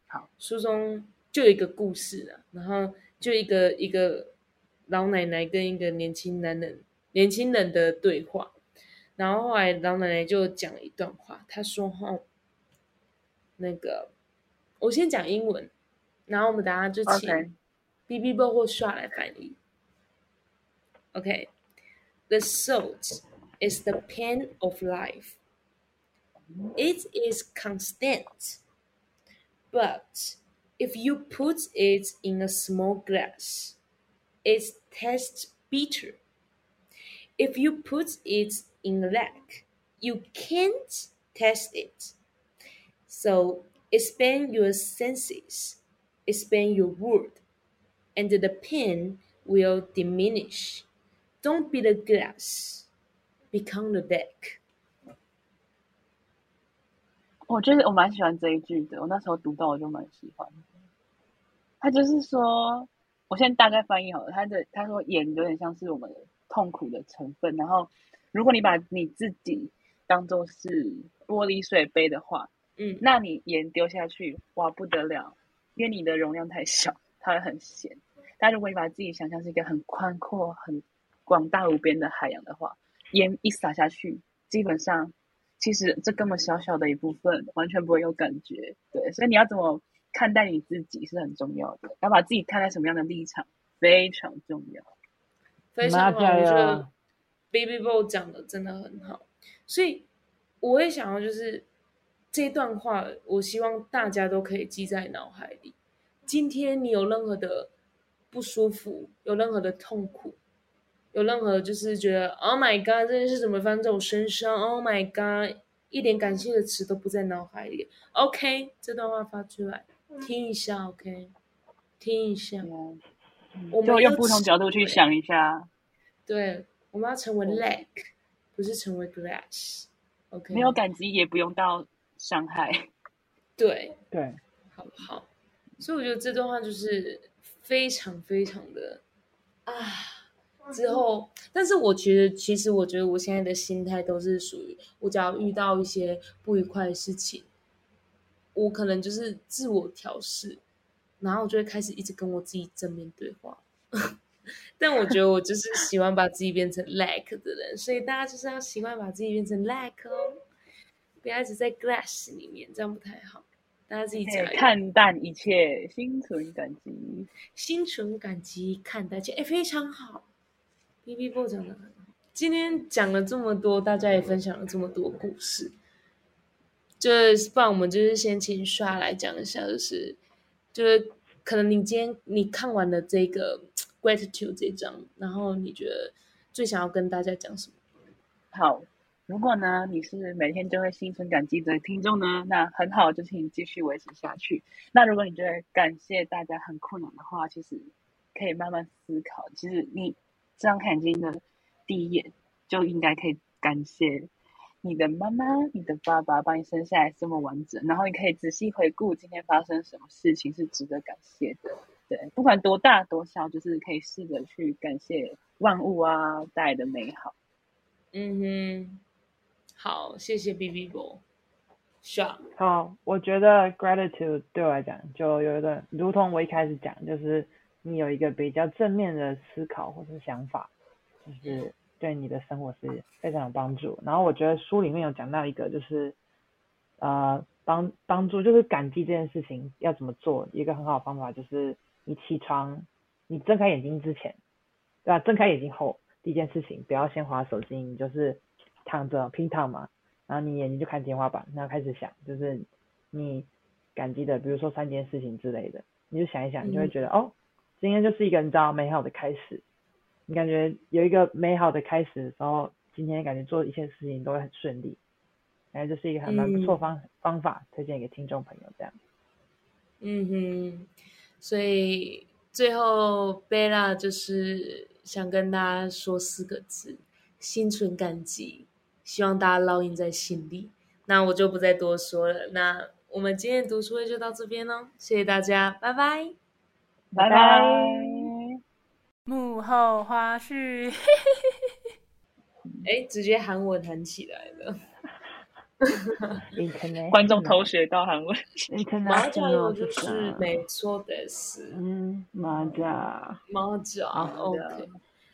好，书中就有一个故事啊，然后就一个一个老奶奶跟一个年轻男人、年轻人的对话。然后后来老奶奶就讲了一段话，她说：“哈，那个我先讲英文，然后我们等下就请 B B 波或刷来翻译。OK，The salt is the pain of life. It is constant, but if you put it in a small glass, it tastes bitter. If you put it in the leg. You can't test it. So expand your senses, expand your word, and the pain will diminish. Don't be the glass, become the deck. 我觉得我蛮喜欢这一句的，我那时候读到我就蛮喜欢。 他就是说，我现在大概翻译好了。他的他说盐有点像是我们痛苦的成分，然后如果你把你自己当做是玻璃水杯的话，嗯，那你盐丢下去，哇，不得了，因为你的容量太小，它会很咸。但如果你把自己想象是一个很宽阔、很广大无边的海洋的话，盐一撒下去，基本上其实这根本小小的一部分，完全不会有感觉。对，所以你要怎么看待你自己是很重要的，要把自己看在什么样的立场非常重要。非常好，我觉得。Baby Boy 讲的真的很好，所以我也想要就是这段话，我希望大家都可以记在脑海里。今天你有任何的不舒服，有任何的痛苦，有任何就是觉得 Oh my God，这件事怎么发生在我身上？Oh my God，一点感谢的词都不在脑海里。OK，这段话发出来听一下，OK，听一下，我们用不同角度去想一下，对。我们要成为 leg，不是成为 glass。OK，没有感激也不用到伤害。对对，好不好？所以我觉得这段话就是非常非常的啊。之后，但是我觉得，其实我觉得我现在的心态都是属于，我只要遇到一些不愉快的事情，我可能就是自我调试，然后我就会开始一直跟我自己正面对话。但我觉得我就是喜欢把自己变成 lack 的人，所以大家就是要习惯把自己变成 lack 哦，不要一直在 glass 里面，这样不太好。大家自己讲看淡一切，心存感激，心存感激，看待一切，哎，非常好。B B 播讲的很好，今天讲了这么多，大家也分享了这么多故事，就是不然我们就是先请刷来讲一下，就是就是可能你今天你看完了这个 gratitude 这张，然后你觉得最想要跟大家讲什么？好，如果呢你是每天都会心存感激的听众呢，那很好，就请你继续维持下去。那如果你觉得感谢大家很困难的话，其实可以慢慢思考，其实你。这张眼睛的第一眼就应该可以感谢你的妈妈、你的爸爸把你生下来这么完整，然后你可以仔细回顾今天发生什么事情是值得感谢的。对，不管多大多小，就是可以试着去感谢万物啊带来的美好。嗯哼，好，谢谢 B B 波。是啊，好，我觉得 gratitude 对我来讲就有一个，如同我一开始讲，就是。你有一个比较正面的思考或是想法，就是对你的生活是非常有帮助。然后我觉得书里面有讲到一个，就是呃帮帮助，就是感激这件事情要怎么做。一个很好的方法就是你起床，你睁开眼睛之前，对吧？睁开眼睛后第一件事情不要先划手机，你就是躺着平躺嘛，然后你眼睛就看天花板，然后开始想，就是你感激的，比如说三件事情之类的，你就想一想，你就会觉得哦。今天就是一个你知道美好的开始，你感觉有一个美好的开始的时候，今天感觉做一切事情都会很顺利，感觉，这是一个还蛮不错方方法，推荐给听众朋友这样。嗯哼，所以最后贝拉就是想跟大家说四个字：心存感激，希望大家烙印在心里。那我就不再多说了，那我们今天读书会就到这边喽，谢谢大家，拜拜。拜拜。幕后花絮，哎，直接韩文弹起来了。观众偷学到韩文。马甲有就是没错的是，嗯，马甲，马甲，OK。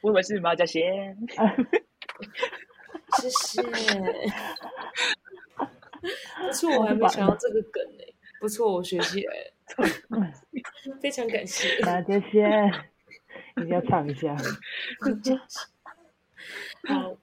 我以为是马甲线。谢谢。不错，我还没想到这个梗呢。不错，我学起来了。非常感谢，那谢谢，你要唱一下，好。